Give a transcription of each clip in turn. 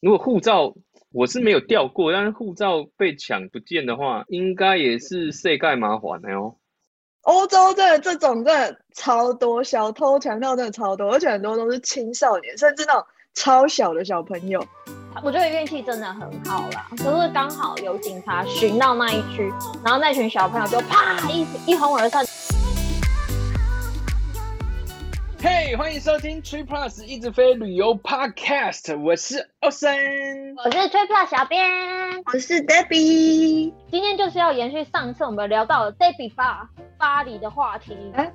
如果护照我是没有掉过，但是护照被抢不见的话，应该也是世界麻烦的哦。欧洲真的这种真的超多，小偷强盗真的超多，而且很多都是青少年，甚至那种超小的小朋友。我觉得运气真的很好啦，可是刚好有警察巡到那一区，然后那群小朋友就啪一一哄而散。嘿，hey, 欢迎收听 Tree Plus 一直飞旅游 Podcast，我是欧森，我是 Tree Plus 小编，我是 Debbie。今天就是要延续上次我们聊到的 Debbie 爸巴黎的话题，欸，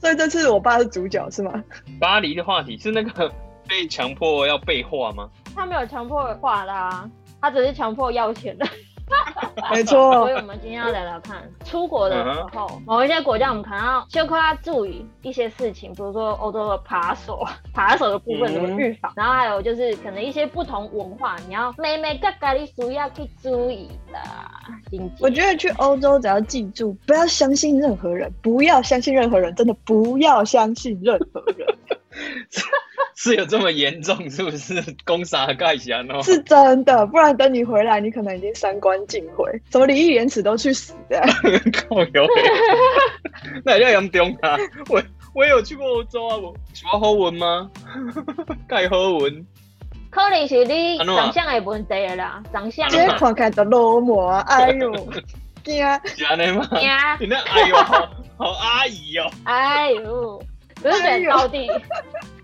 所以这次我爸是主角是吗？巴黎的话题是那个被强迫要背画吗？他没有强迫画啦，他只是强迫要钱的。没错，所以我们今天要聊聊看，出国的时候，uh huh. 某一些国家我们可能要就快要注意一些事情，比如说欧洲的扒手，扒手的部分怎么预防，嗯、然后还有就是可能一些不同文化，你要每每个咖喱属要去注意的。我觉得去欧洲只要记住，不要相信任何人，不要相信任何人，真的不要相信任何人。是有这么严重，是不是？攻杀盖下哦，是真的，不然等你回来，你可能已经三观尽毁，什么礼义廉耻都去死的。靠油！那也要严重啊！我我也有去过欧洲啊，我喜欢好文吗？盖好文，可能是你长相的问题啦，长相。这看起来都落寞，哎呦，惊！假的吗？惊！你那哎呦，好好阿姨哦。哎呦，不是选高地。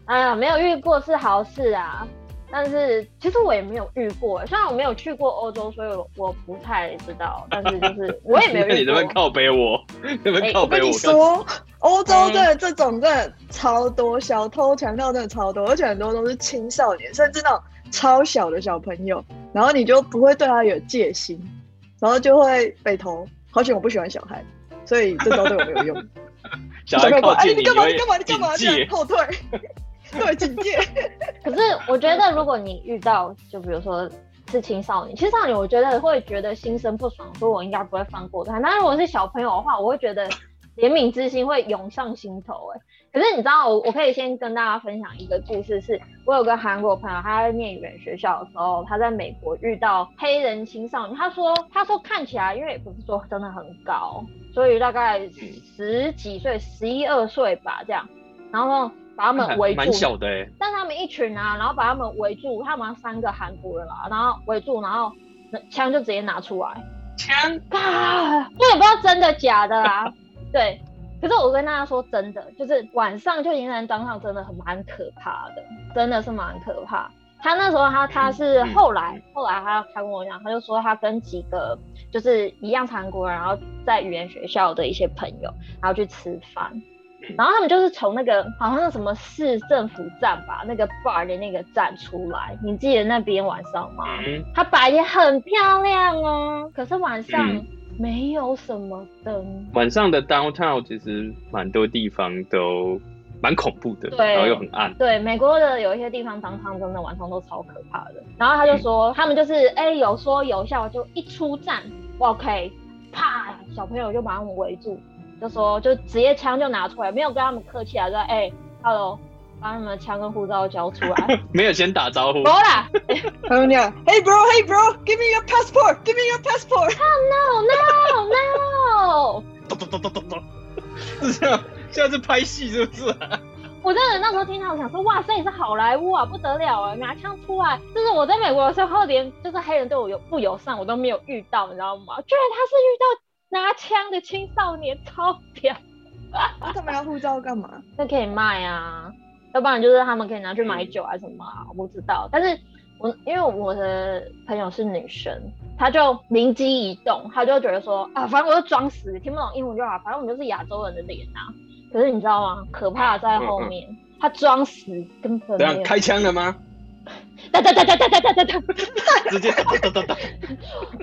哎呀，没有遇过是好事啊，但是其实我也没有遇过，虽然我没有去过欧洲，所以我我不太知道。但是就是我也没有遇过。你能不能靠背我？能不能靠背我？欸、我跟你说，欧洲真的这种真的超多，小偷强盗真的超多，而且很多都是青少年，甚至那种超小的小朋友，然后你就不会对他有戒心，然后就会被偷。好险我不喜欢小孩，所以这招对我没有用。小孩靠近你，你干嘛？你干嘛？你干嘛？这样后退。对，警戒。可是我觉得，如果你遇到，就比如说是青少年，青少年我觉得会觉得心生不爽，所以我应该不会放过他。那如果是小朋友的话，我会觉得怜悯之心会涌上心头。哎，可是你知道，我我可以先跟大家分享一个故事是，是我有个韩国朋友，他在念语言学校的时候，他在美国遇到黑人青少年，他说他说看起来，因为也不是说真的很高，所以大概十几岁，十一二岁吧，这样，然后。把他们 围住，蛮小的哎。但他们一群啊，然后把他们围住，他们三个韩国人啊，然后围住，然后枪就直接拿出来，枪啊，我也不知道真的假的啊。对，可是我跟大家说真的，就是晚上就迎人当上真的很蛮可怕的，真的是蛮可怕。他那时候他他是后来、后来他他跟我讲，他就说他跟几个就是一样韩国人，然后在语言学校的一些朋友，然后去吃饭。然后他们就是从那个好像是什么市政府站吧，那个 bar 的那个站出来。你记得那边晚上吗？嗯、它白天很漂亮哦，可是晚上没有什么灯。嗯、晚上的 downtown 其实蛮多地方都蛮恐怖的，然后又很暗。对，美国的有一些地方 downtown 真的晚上都超可怕的。然后他就说，嗯、他们就是哎有说有笑，就一出站，OK，啪，小朋友就把他们围住。就说就直接枪就拿出来，没有跟他们客气啊，说哎，Hello，把你们的枪跟护照交出来，没有先打招呼。好啦，还有你啊，Hey bro，Hey bro，Give me your passport，Give me your passport。No no no。咚咚咚咚咚咚，是这样，现在是拍戏是不是啊？我真的那时候听到，我想说，哇，这也是好莱坞啊，不得了啊，拿枪出来，就是我在美国的时候，连就是黑人对我有不友善，我都没有遇到，你知道吗？居然他是遇到。拿枪的青少年超屌，他们要护照干嘛？那可以卖啊，要不然就是他们可以拿去买酒啊什么啊？我不知道。但是我因为我的朋友是女生，她就灵机一动，她就觉得说啊，反正我就装死，听不懂英文就好，反正我们就是亚洲人的脸啊。可是你知道吗？可怕在后面，她装死根本没有。开枪了吗？哒哒哒哒哒哒哒哒哒，直接哒哒哒哒。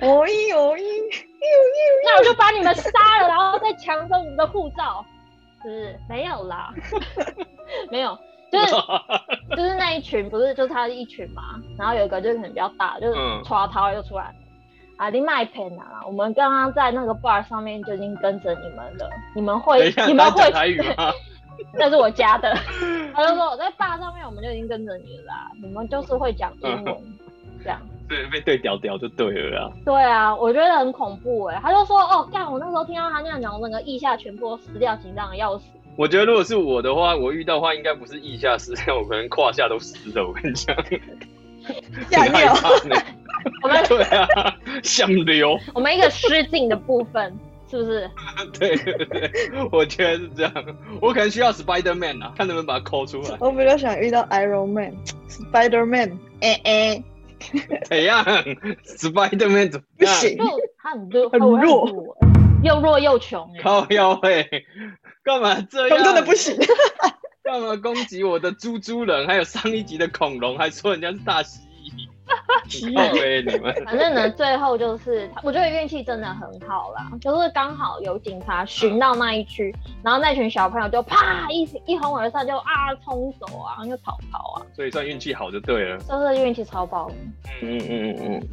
哦咦哦咦，那我就把你们杀了，然后再抢走你们的护照。是不是？没有啦，没有，就是 就是那一群，不是就是他一群嘛。然后有一个就是可能比较大，就是抓他就出来。啊，你卖骗啊！我们刚刚在那个 bar 上面就已经跟着你们了，你们会你们会台语吗？那是我家的，他就说我在坝上面，我们就已经跟着你了啦。你们就是会讲英文，这样。对，被对屌屌就对了啊。对啊，我觉得很恐怖哎。他就说哦，干，我那时候听到他那样讲，我整个腋下全部都撕掉，紧张的要死。我觉得如果是我的话，我遇到的话应该不是腋下撕掉，我可能胯下都湿了。我跟你讲，吓尿。我们对啊，想流。我们一个失禁的部分。是不是？对对对，我觉得是这样。我可能需要 Spider Man 啊，看能不能把它抠出来。我比较想遇到 Iron Man，Spider Man，哎哎，怎样？Spider Man 怎么样？不行，他很弱，很弱，又弱又穷。靠腰哎，干嘛这样？真的不行。干嘛攻击我的猪猪人？还有上一集的恐龙，还说人家是大蜥蜴。对，你们反正呢，最后就是，我觉得运气真的很好啦，就是刚好有警察巡到那一区，然后那群小朋友就啪一一哄而上，就啊冲走啊，就逃跑啊，所以算运气好就对了，就是运气超爆。嗯嗯嗯嗯，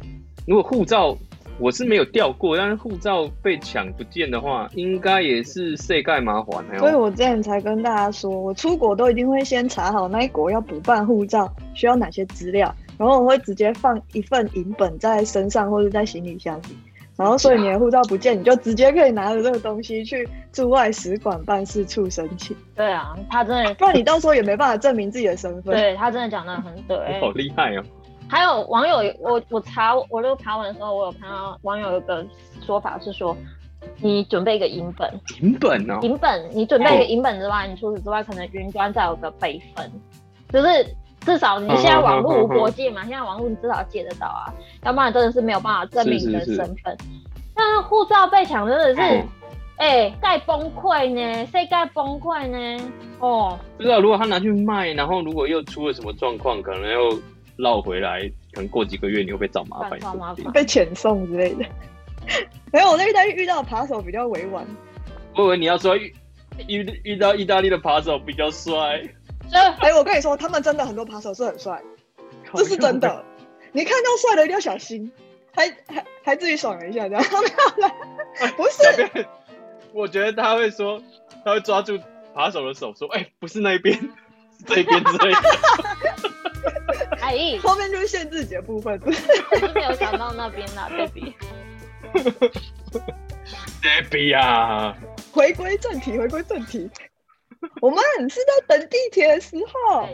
如果护照我是没有掉过，但是护照被抢不见的话，应该也是世盖麻烦。所以我之前才跟大家说，我出国都一定会先查好那一国要补办护照需要哪些资料。然后我会直接放一份影本在身上或者在行李箱里，然后所以你的护照不见，你就直接可以拿着这个东西去驻外使馆办事处申请。对啊，他真的，不然你到时候也没办法证明自己的身份。对，他真的讲得很对，好厉害哦。还有网友，我我查我就查完的时候，我有看到网友有个说法是说，你准备一个银本，银本哦，银本，你准备一个银本之外，你除此之外可能云端再有个备份，就是。至少你现在网络无国界嘛，现在网络你至少借得到啊，要不然真的是没有办法证明你的身份。但是护照被抢真的是，哎，该崩溃呢，谁该崩溃呢？哦，不知道如果他拿去卖，然后如果又出了什么状况，可能又绕回来，可能过几个月你会被找麻烦，找麻烦，被遣送之类的。没有，我在意大利遇到扒手比较委婉。我以为你要说遇遇遇到意大利的扒手比较帅。哎、欸，我跟你说，他们真的很多扒手是很帅，这是真的。你看到帅的一定要小心，还还还自己爽了一下，这样没有了。不是，我觉得他会说，他会抓住扒手的手说：“哎、欸，不是那一边，是这一边之类的。”哎，后面就是限制级的部分，是没有想到那边啦，baby。baby 啊，回归正题，回归正题。我们是在等地铁的时候，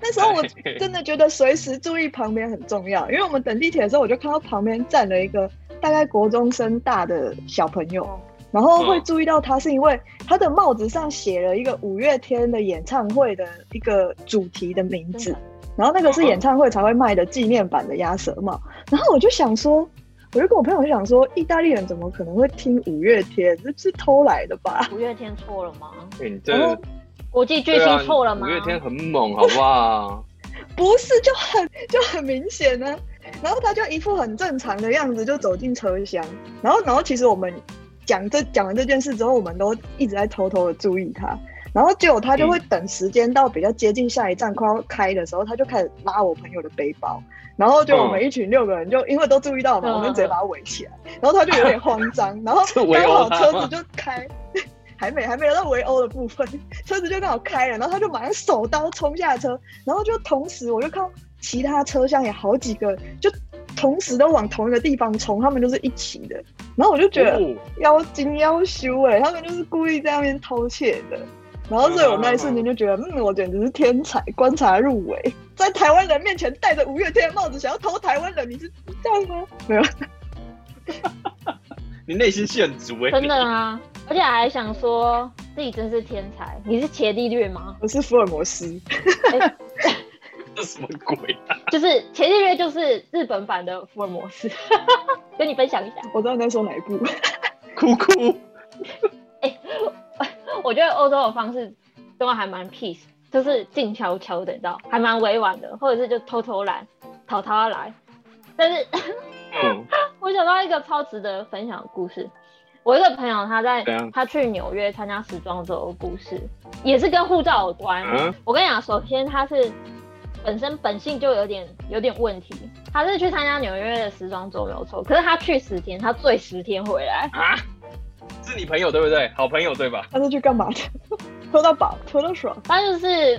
那时候我真的觉得随时注意旁边很重要，因为我们等地铁的时候，我就看到旁边站了一个大概国中生大的小朋友，然后会注意到他是因为他的帽子上写了一个五月天的演唱会的一个主题的名字，然后那个是演唱会才会卖的纪念版的鸭舌帽，然后我就想说。我就跟我朋友就想说，意大利人怎么可能会听五月天？这是偷来的吧？五月天错了吗？欸、你这个国际巨星错了吗？五月天很猛，好不好？不是，就很就很明显呢、啊。然后他就一副很正常的样子，就走进车厢。然后，然后其实我们讲这讲完这件事之后，我们都一直在偷偷的注意他。然后结果他就会等时间到比较接近下一站快要开的时候，他就开始拉我朋友的背包。然后就我们一群六个人就因为都注意到嘛，我们直接把他围起来。然后他就有点慌张，然后刚好车子就开，还没还没有到围殴的部分，车子就刚好开了，然后他就马上手刀冲下车，然后就同时我就看到其他车厢也好几个，就同时都往同一个地方冲，他们就是一起的。然后我就觉得妖精妖修哎，他们就是故意在那边偷窃的。然后所以我那一瞬间就觉得，嗯，我简直是天才，观察入微，在台湾人面前戴着五月天的帽子，想要偷台湾人，你是这样吗？没有，你内心戏很足哎，真的啊，而且还想说自己真是天才，你是伽利略吗？我是福尔摩斯，欸、这什么鬼啊？就是伽利略，就是日本版的福尔摩斯，跟你分享一下。我知道你在说哪一部，哭哭。欸 我觉得欧洲的方式都还蛮 peace，就是静悄悄的，你知道，还蛮委婉的，或者是就偷偷来，偷偷来。但是，嗯、我想到一个超值得分享的故事。我一个朋友他在他去纽约参加时装周的故事，也是跟护照有关。嗯、我跟你讲，首先他是本身本性就有点有点问题，他是去参加纽约的时装周没有错，可是他去十天，他醉十天回来啊。是你朋友对不对？好朋友对吧？他是去干嘛的？喝到饱，喝到爽。他就是，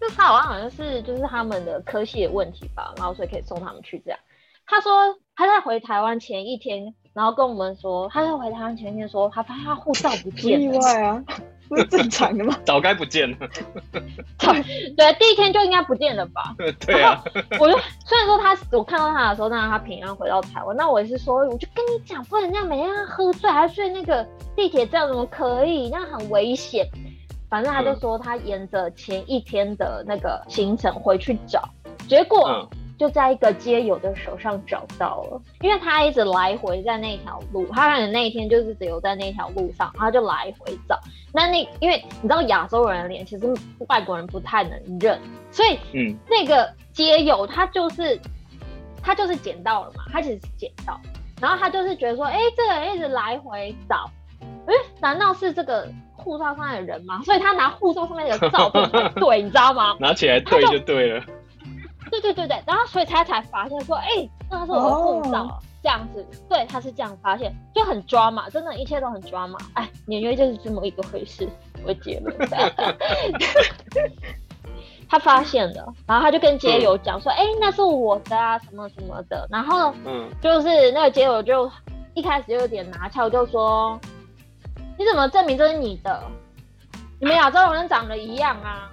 就他好像好像是就是他们的科系的问题吧，然后所以可以送他们去这样。他说他在回台湾前一天，然后跟我们说，他在回台湾前一天说，他发现他护照不见了。意外啊，不是正常的吗？早该不见了。对，第一天就应该不见了吧？对啊。我就虽然说他，我看到他的时候，让他平安回到台湾，那我也是说，我就跟你讲，不能这样，每天喝醉还睡那个地铁站，怎么可以？那很危险。反正他就说他沿着前一天的那个行程回去找，结果就在一个街友的手上找到了，因为他一直来回在那条路，他可能那一天就是只有在那条路上，他就来回找。那那因为你知道亚洲人的脸其实外国人不太能认，所以嗯，那个街友他就是他就是捡到了嘛，他其实是捡到，然后他就是觉得说，哎，这个人一直来回找，哎，难道是这个？护照上面的人嘛，所以他拿护照上面的照片 来对，你知道吗？拿起来对就对了。对对对对，然后所以他才发现说，哎、欸，那是我的护照，oh. 这样子。对，他是这样发现，就很抓嘛，真的，一切都很抓嘛。哎，纽约就是这么一个回事，我结论。他发现了，然后他就跟街友讲说，哎、欸，那是我的啊，什么什么的。然后，嗯，就是那个街友就一开始就有点拿翘，就说。你怎么证明这是你的？你们亚洲人长得一样啊？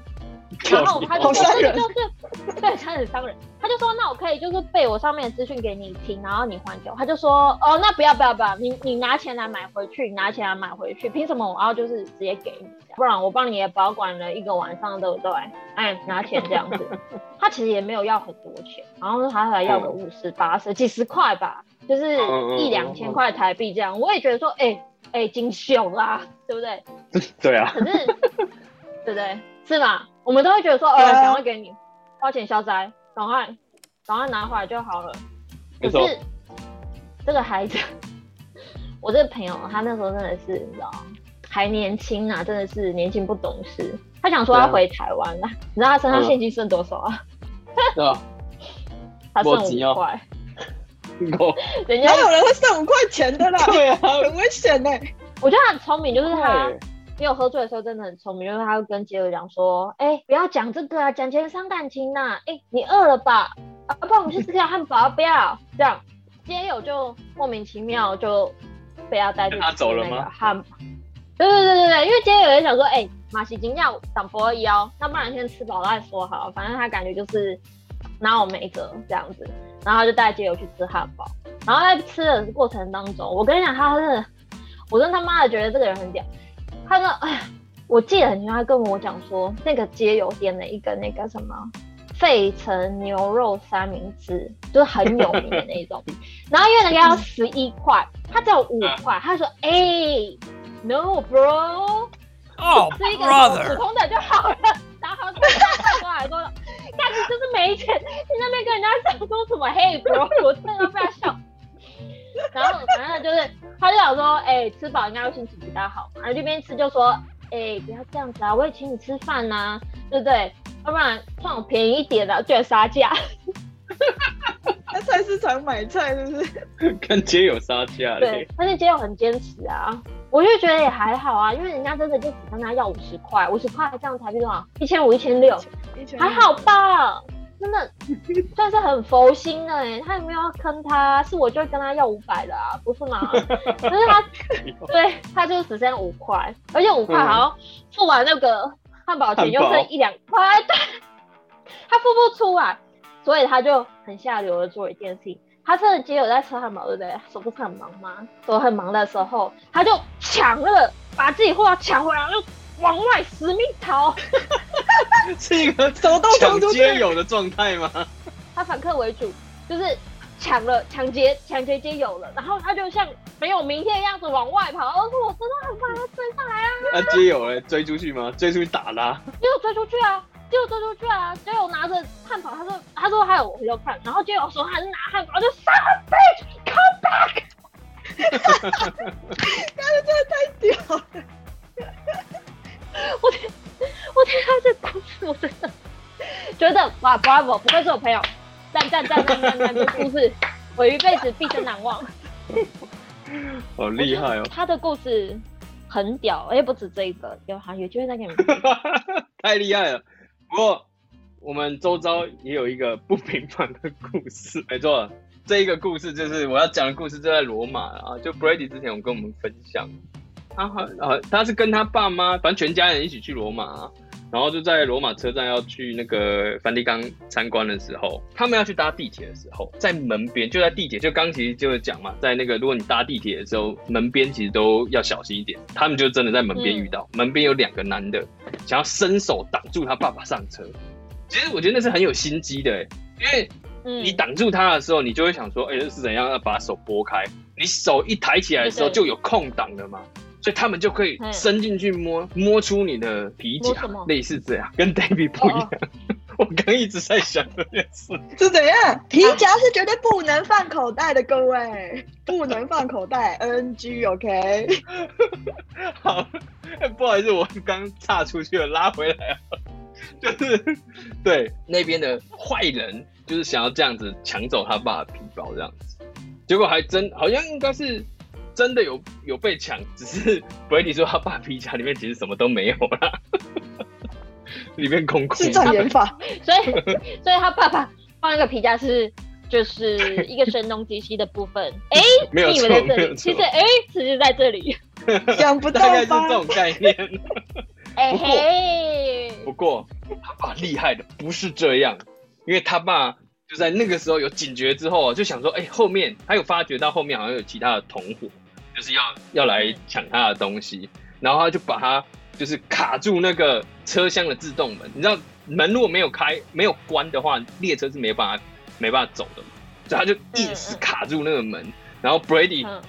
然后他就说这就是对，他很伤人。他就说那我可以就是背我上面的资讯给你听，然后你还给我。他就说哦，那不要不要不要，你你拿钱来买回去，你拿钱来买回去，凭什么我要就是直接给你？不然我帮你也保管了一个晚上，对不对？哎，拿钱这样子。他其实也没有要很多钱，然后他还要个五十八十几十块吧，就是一两千块台币这样。我也觉得说哎。哎、欸，金秀啦，对不对？对啊。可是，对不对？是吗？我们都会觉得说，呃，赶快给你花钱消灾，赶快赶快拿回来就好了。可是这个孩子，我这个朋友，他那时候真的是，你知道还年轻啊，真的是年轻不懂事。他想说要回台湾了，啊、你知道他身上现金剩多少啊？对啊。他剩五块。人家有人会剩五块钱的啦，对啊，很危险呢。我觉得他很聪明，就是他没有喝醉的时候真的很聪明，因为他会跟杰友讲说：“哎、欸，不要讲这个啊，讲钱伤感情呐。哎，你饿了吧？啊，不然我们去吃条汉堡，不要这样。”街友就莫名其妙就被他带去吃那个汉堡。对对对对对，因为街友也想说：“哎、欸，马西金要长波而已哦，那不然先吃饱了再说好。反正他感觉就是拿我没辙这样子。”然后他就带街友去吃汉堡，然后在吃的过程当中，我跟你讲，他是，我真他妈的觉得这个人很屌。他说，哎，我记得很清楚，他跟我讲说，那个街友点了一个那个什么费城牛肉三明治，就是很有名的那种。然后因为那个要十一块，他只有五块，他说，哎，no bro，哦，吃一个普通的就好了。然后他过来说。但是就是没钱，你那边跟人家讲说什么 “Hey bro，我真的被他笑。然后反正就是，他就想说，哎、欸，吃饱应该会心情比较好嘛。然后这边吃就说，哎、欸，不要这样子啊，我也请你吃饭呐、啊，对不对？要不然算我便宜一点的，居然杀价。在菜市场买菜是不是？跟街友杀价。对，但是街友很坚持啊，我就觉得也还好啊，因为人家真的就只跟他要五十块，五十块这样才币多少？一千五、一千六。还好吧，真的 算是很佛心的哎，他有没有要坑他？是我就会跟他要五百的啊，不是吗？可是他，对，他就只剩五块，而且五块好像付完那个汉堡钱又剩一两块，对，他付不出来，所以他就很下流的做一件事情，他趁着街友在吃汉堡，对不对？手不是很忙吗？手很忙的时候，他就抢了，把自己货要抢回来，就往外死命逃。是一个抢街友的状态吗？他反客为主，就是抢了抢劫抢劫街友了，然后他就像没有明天的样子往外跑。我说我真的很怕他追上来啊！那街友嘞，追出去吗？追出去打啦？没有追出去啊，就追出去啊！街友拿着汉堡，他说他说还有回头看，然后街友说他是拿汉堡，就 son of a bitch，come back！他真的太屌了，我天。我听他这故事，我真的觉得哇，Bravo，不愧是我朋友，赞赞赞赞赞赞，这故事我一辈子毕生难忘。好厉害哦！他的故事很屌，而且不止这一个，有还有机会再给你们。太厉害了！不过我们周遭也有一个不平凡的故事，没错，这一个故事就是我要讲的故事，就在罗马啊。就 Brady 之前有跟我们分享，他好呃，他是跟他爸妈，反正全家人一起去罗马啊。然后就在罗马车站要去那个梵蒂冈参观的时候，他们要去搭地铁的时候，在门边就在地铁，就刚其实就是讲嘛，在那个如果你搭地铁的时候，门边其实都要小心一点。他们就真的在门边遇到，嗯、门边有两个男的想要伸手挡住他爸爸上车。其实我觉得那是很有心机的，因为你挡住他的时候，你就会想说，哎，是怎样要把手拨开？你手一抬起来的时候，就有空档了嘛。所以他们就可以伸进去摸，摸出你的皮夹，类似这样，跟 David 不一样。哦、我刚一直在想这件事，是怎样？皮夹是绝对不能放口袋的，各位，不能放口袋，NG，OK。好，不好意思，我刚岔出去了，拉回来了。就是对那边的坏人，就是想要这样子抢走他爸的皮包，这样子，结果还真好像应该是。真的有有被抢，只是 Brady 说他爸皮夹里面其实什么都没有啦，里面空空。是障眼法，所以所以他爸爸放那个皮夹是就是一个声东击西的部分。哎、欸，没有错，没有错。其实哎、欸，其实在这里，想不 到大概是这种概念。哎嘿，不过他爸厉害的不是这样，因为他爸。就在那个时候有警觉之后，就想说，哎、欸，后面他有发觉到后面好像有其他的同伙，就是要要来抢他的东西，然后他就把他就是卡住那个车厢的自动门。你知道门如果没有开没有关的话，列车是没办法没办法走的嘛，所以他就硬是卡住那个门。然后 Brady、嗯、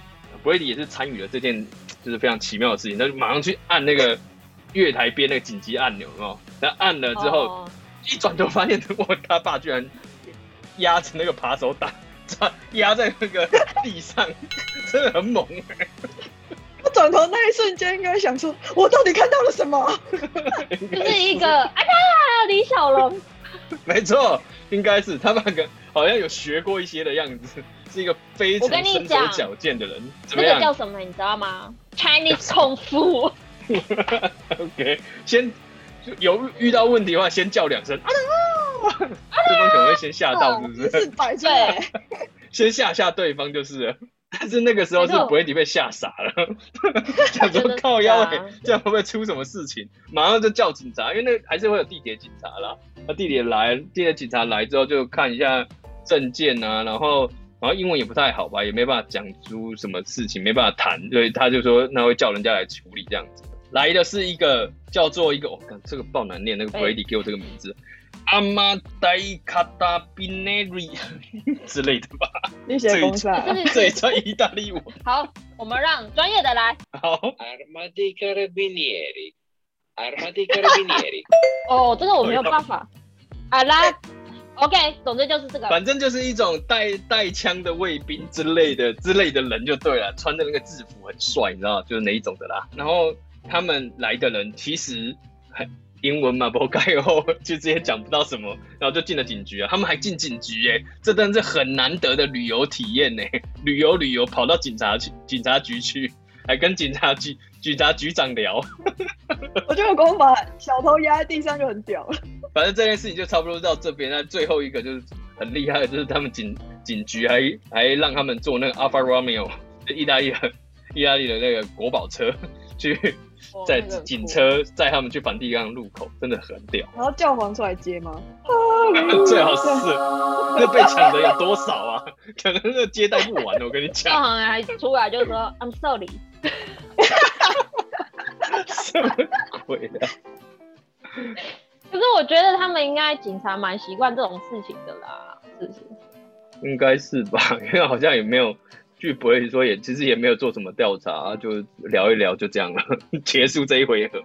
Brady 也是参与了这件就是非常奇妙的事情，他就马上去按那个月台边那个紧急按钮哦，然后按了之后、哦、一转头发现，我他爸居然。压着那个扒手打，压在那个地上，真的很猛。我转头那一瞬间，应该想说，我到底看到了什么？就是一个哎呀，李小龙。没错，应该是他那个好像有学过一些的样子，是一个非常身手矫健的人。怎么样？这个叫什么？你知道吗？Chinese 功夫。OK，先有遇到问题的话，先叫两声。对方可能会先吓到，是不是？是摆出来，先吓吓对方就是了。但是那个时候是 Brady 被吓傻了，想说靠腰，这样会不会出什么事情？马上就叫警察，因为那还是会有地铁警察啦。那地铁来，地铁警察来之后就看一下证件啊，然后然后英文也不太好吧，也没办法讲出什么事情，没办法谈，所以他就说那会叫人家来处理这样子。来的是一个叫做一个，我、哦、看这个爆难念，那个 Brady 给我这个名字。阿玛戴卡达比内瑞 之类的吧，你写公式啊？这也算意大利文。好，我们让专业的来。好。阿玛迪卡拉比内里，阿玛迪卡拉比内里。哦，这个我没有办法。阿拉，OK，总之就是这个。反正就是一种带带枪的卫兵之类的之类的人就对了，穿的那个制服很帅，你知道，就是哪一种的啦。然后他们来的人其实很。英文嘛，不改后就直接讲不到什么，然后就进了警局啊。他们还进警局哎，这真是很难得的旅游体验呢。旅游旅游跑到警察局警察局去，还跟警察局警察局长聊。我觉得光把小偷压在地上就很屌了。反正这件事情就差不多到这边。那最后一个就是很厉害的，就是他们警警局还还让他们坐那个 Alfa Romeo，意大利的意大利的那个国宝车去。在警车载他们去梵蒂冈路口，真的很屌。然后教皇出来接吗？最好是，那被抢的有多少啊？可能那接待不完，我跟你讲。教皇还出来就说 I'm sorry。什么鬼的？可是我觉得他们应该警察蛮习惯这种事情的啦，是不是？应该是吧，因为好像也没有。据不会说也其实也没有做什么调查，就聊一聊就这样了，结束这一回合。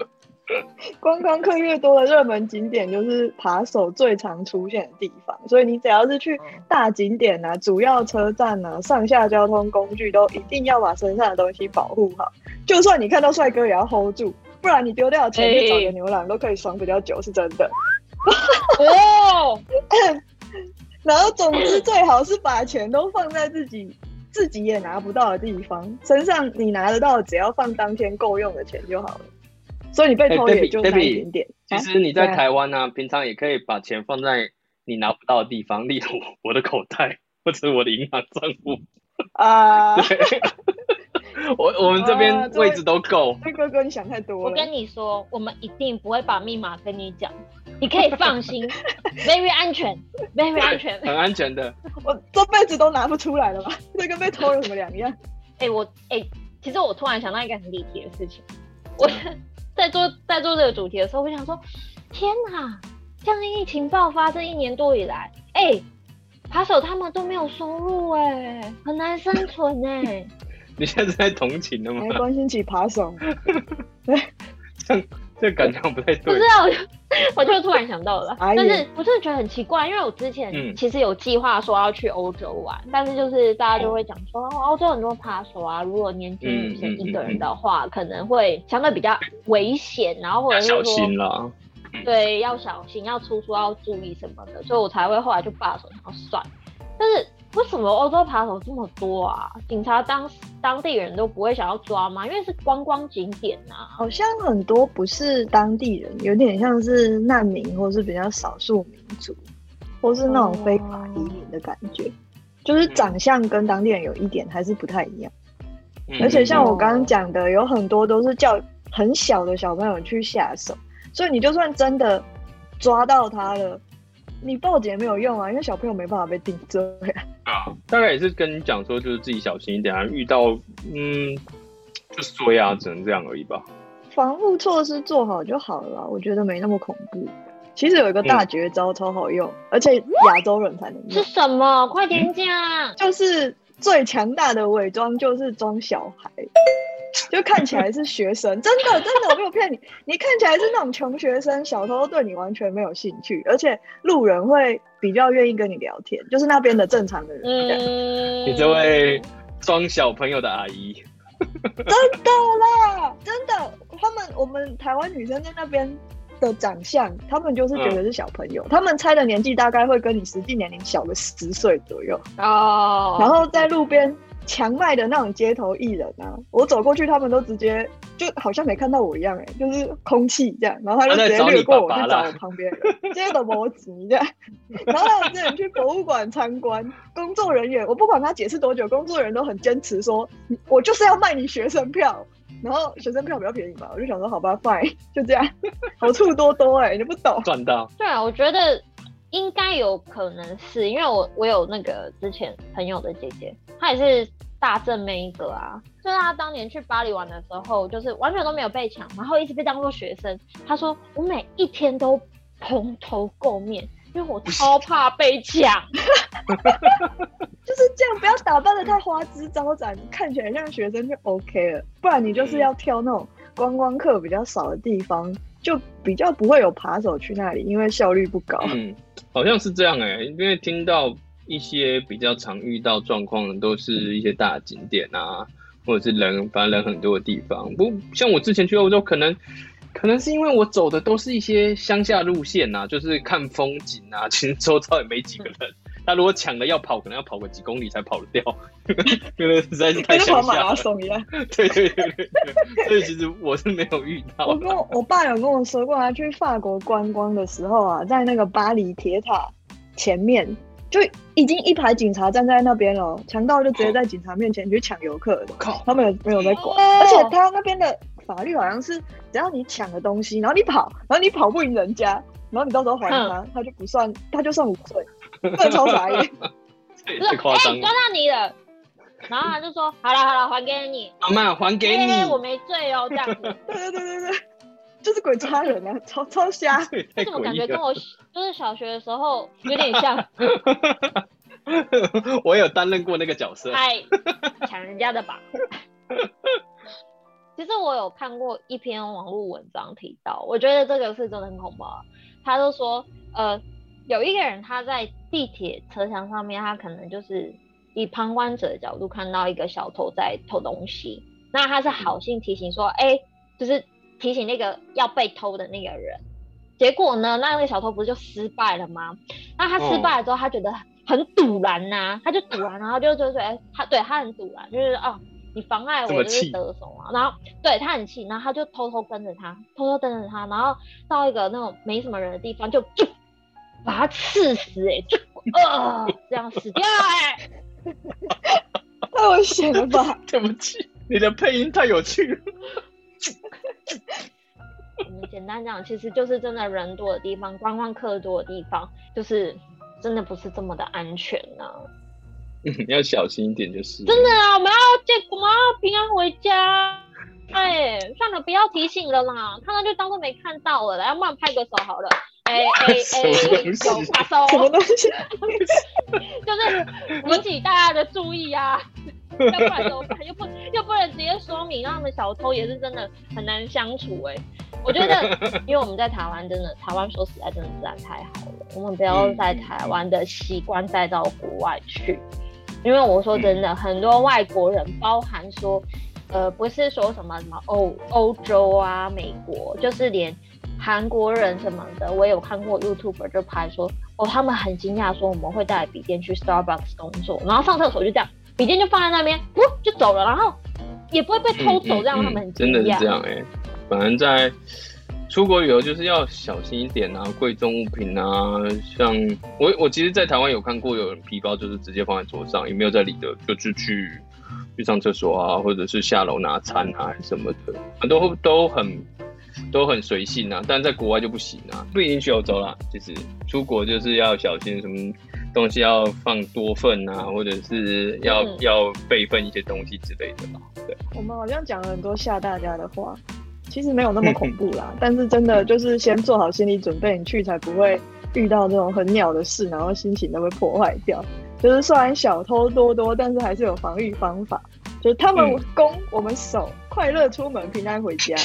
观光客越多的热门景点就是扒手最常出现的地方，所以你只要是去大景点啊、主要车站啊、上下交通工具，都一定要把身上的东西保护好。就算你看到帅哥也要 hold 住，不然你丢掉钱去找个牛郎都可以爽比较久，是真的。哦，然后总之最好是把钱都放在自己。自己也拿不到的地方，身上你拿得到，只要放当天够用的钱就好了。所以你被偷也就那一点点。其实你在台湾呢、啊，平常也可以把钱放在你拿不到的地方，例如我的口袋。或者我的银行账户。啊，对，我我们这边位置都够。那哥哥，你想太多了。我跟你说，我们一定不会把密码跟你讲，你可以放心，very 安全，very 安全，很安全的。我这辈子都拿不出来了吧？这 跟被偷有什么两样？哎、欸，我哎、欸，其实我突然想到一个很离题的事情，我在做在做这个主题的时候，我想说，天哪，像疫情爆发这一年多以来，哎、欸。扒手他们都没有收入哎，很难生存哎。你现在是在同情的吗？没关心起扒手，对，这这感觉不太对。不是啊，我就我就突然想到了，但是我真的觉得很奇怪，因为我之前其实有计划说要去欧洲玩，嗯、但是就是大家就会讲说，欧洲很多扒手啊，如果年轻女生一个人的话，可能会相对比较危险，然后或者是说。小心了。对，要小心，要出出要注意什么的，所以我才会后来就罢手，然后算。但是为什么欧洲扒手这么多啊？警察当当地人都不会想要抓吗？因为是观光景点啊。好像很多不是当地人，有点像是难民，或是比较少数民族，或是那种非法移民的感觉，哦、就是长相跟当地人有一点还是不太一样。嗯、而且像我刚刚讲的，有很多都是叫很小的小朋友去下手。所以你就算真的抓到他了，你报警也没有用啊，因为小朋友没办法被定罪啊。大概也是跟你讲说，就是自己小心一点啊，遇到嗯就衰啊，只能这样而已吧。防护措施做好就好了，我觉得没那么恐怖。其实有一个大绝招超好用，嗯、而且亚洲人才能用。是什么？快点讲、嗯！就是最强大的伪装，就是装小孩。就看起来是学生，真的真的我没有骗你，你看起来是那种穷学生，小偷对你完全没有兴趣，而且路人会比较愿意跟你聊天，就是那边的正常的人。嗯，你这位装小朋友的阿姨，真的啦，真的，他们我们台湾女生在那边的长相，他们就是觉得是小朋友，嗯、他们猜的年纪大概会跟你实际年龄小个十岁左右哦，然后在路边。强卖的那种街头艺人啊，我走过去，他们都直接就好像没看到我一样，哎，就是空气这样，然后他就直接掠过我去找我旁边人，接着摩击这样，然后还有之前去博物馆参观，工作人员我不管他解释多久，工作人员都很坚持说，我就是要卖你学生票，然后学生票比较便宜嘛，我就想说好吧，fine，就这样，好处多多哎，你不懂赚到，对啊，我觉得。应该有可能是因为我我有那个之前朋友的姐姐，她也是大正妹一个啊，就是她当年去巴黎玩的时候，就是完全都没有被抢，然后一直被当做学生。她说我每一天都蓬头垢面，因为我超怕被抢。就是这样，不要打扮的太花枝招展，看起来像学生就 OK 了，不然你就是要挑那种观光客比较少的地方。就比较不会有扒手去那里，因为效率不高。嗯，好像是这样哎、因为听到一些比较常遇到状况的，都是一些大景点啊，或者是人，反正人很多的地方。不像我之前去欧洲，可能可能是因为我走的都是一些乡下路线啊，就是看风景啊，其实周遭也没几个人。嗯他如果抢了要跑，可能要跑个几公里才跑得掉，因为实在是太像跑马拉松一样。对对对对，所以其实我是没有遇到。我跟我，我爸有跟我说过，他去法国观光的时候啊，在那个巴黎铁塔前面就已经一排警察站在那边了，强盗就直接在警察面前去抢游客。靠，他们也没有在管，而且他那边的法律好像是，只要你抢了东西，然后你跑，然后你跑不赢人家，然后你到时候还他，他就不算，他就算无罪。这超傻眼，太夸张了。抓到你了，然后他就说：“好了好了，还给你。”阿妈还给你，我没醉哦，这样子。对对对对对，就是鬼抓人啊，超超瞎。这怎么感觉跟我就是小学的时候有点像？我有担任过那个角色，嗨，抢人家的吧。其实我有看过一篇网络文章提到，我觉得这个是真的很恐怖。他就说，呃。有一个人，他在地铁车厢上面，他可能就是以旁观者的角度看到一个小偷在偷东西，那他是好心提醒说，哎、欸，就是提醒那个要被偷的那个人。结果呢，那那个小偷不是就失败了吗？那他失败了之后，他觉得很赌然呐，他就赌然，然后就就说，哎，他对他很赌然，就是哦，你妨碍我就是得手啊。然后对他很气，然后他就偷偷跟着他，偷偷跟着他，然后到一个那种没什么人的地方就就。把他刺死哎、欸，就呃，这样死掉哎、欸，太危险了吧？对不起，你的配音太有趣了。我们简单讲，其实就是真的人多的地方，观光客多的地方，就是真的不是这么的安全呢、啊。你要小心一点，就是真的啊！我们要这，我们要平安回家。哎，算了，不要提醒了啦，看到就当做没看到了，来，要不然拍个手好了。哎哎哎，手拍手，什么东西？就是引起大家的注意啊！要不然怎么办？又不又不能直接说明，让他们小偷也是真的很难相处哎、欸。我觉得，因为我们在台湾，真的台湾说实在真的治安太好了，我们不要在台湾的习惯带到国外去。因为我说真的，很多外国人，包含说，呃，不是说什么什么欧欧洲啊、美国，就是连韩国人什么的，我也有看过 YouTuber 就拍说，哦，他们很惊讶说我们会带笔电去 Starbucks 工作，然后上厕所就这样，笔电就放在那边，不就走了，然后也不会被偷走，这样他们很惊讶。真的是这样哎、反正在。出国旅游就是要小心一点啊，贵重物品啊，像我我其实，在台湾有看过有人皮包就是直接放在桌上，也没有在理的，就是去去上厕所啊，或者是下楼拿餐啊什么的，很多都很都很随性啊，但在国外就不行啊，不一定去欧洲啦，其实出国就是要小心什么东西要放多份啊，或者是要、嗯、要备份一些东西之类的吧。对，我们好像讲了很多吓大家的话。其实没有那么恐怖啦，但是真的就是先做好心理准备，你去才不会遇到这种很鸟的事，然后心情都会破坏掉。就是虽然小偷多多，但是还是有防御方法。就是他们攻，我们守，快乐出门，平安回家。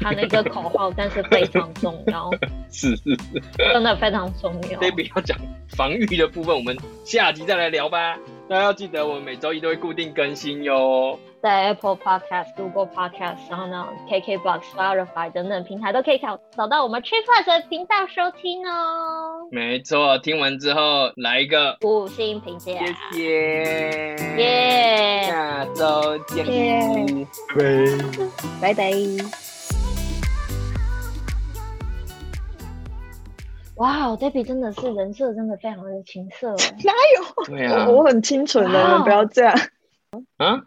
喊了一个口号，但是非常重要。是是是，真的非常重要。这边要讲防御的部分，我们下集再来聊吧。大家要记得，我们每周一都会固定更新哟。在 Apple Podcast、Google Podcast，然后呢，KKBox、Spotify 等等平台都可以找找到我们 Trip Plus 的频道收听哦。没错，听完之后来一个五星评价，谢谢，耶、yeah！下周见，拜拜，拜拜。哇，Debbie 真的是人设真的非常的青涩，哪有？对啊，我，我很清纯的，你们不要这样。啊？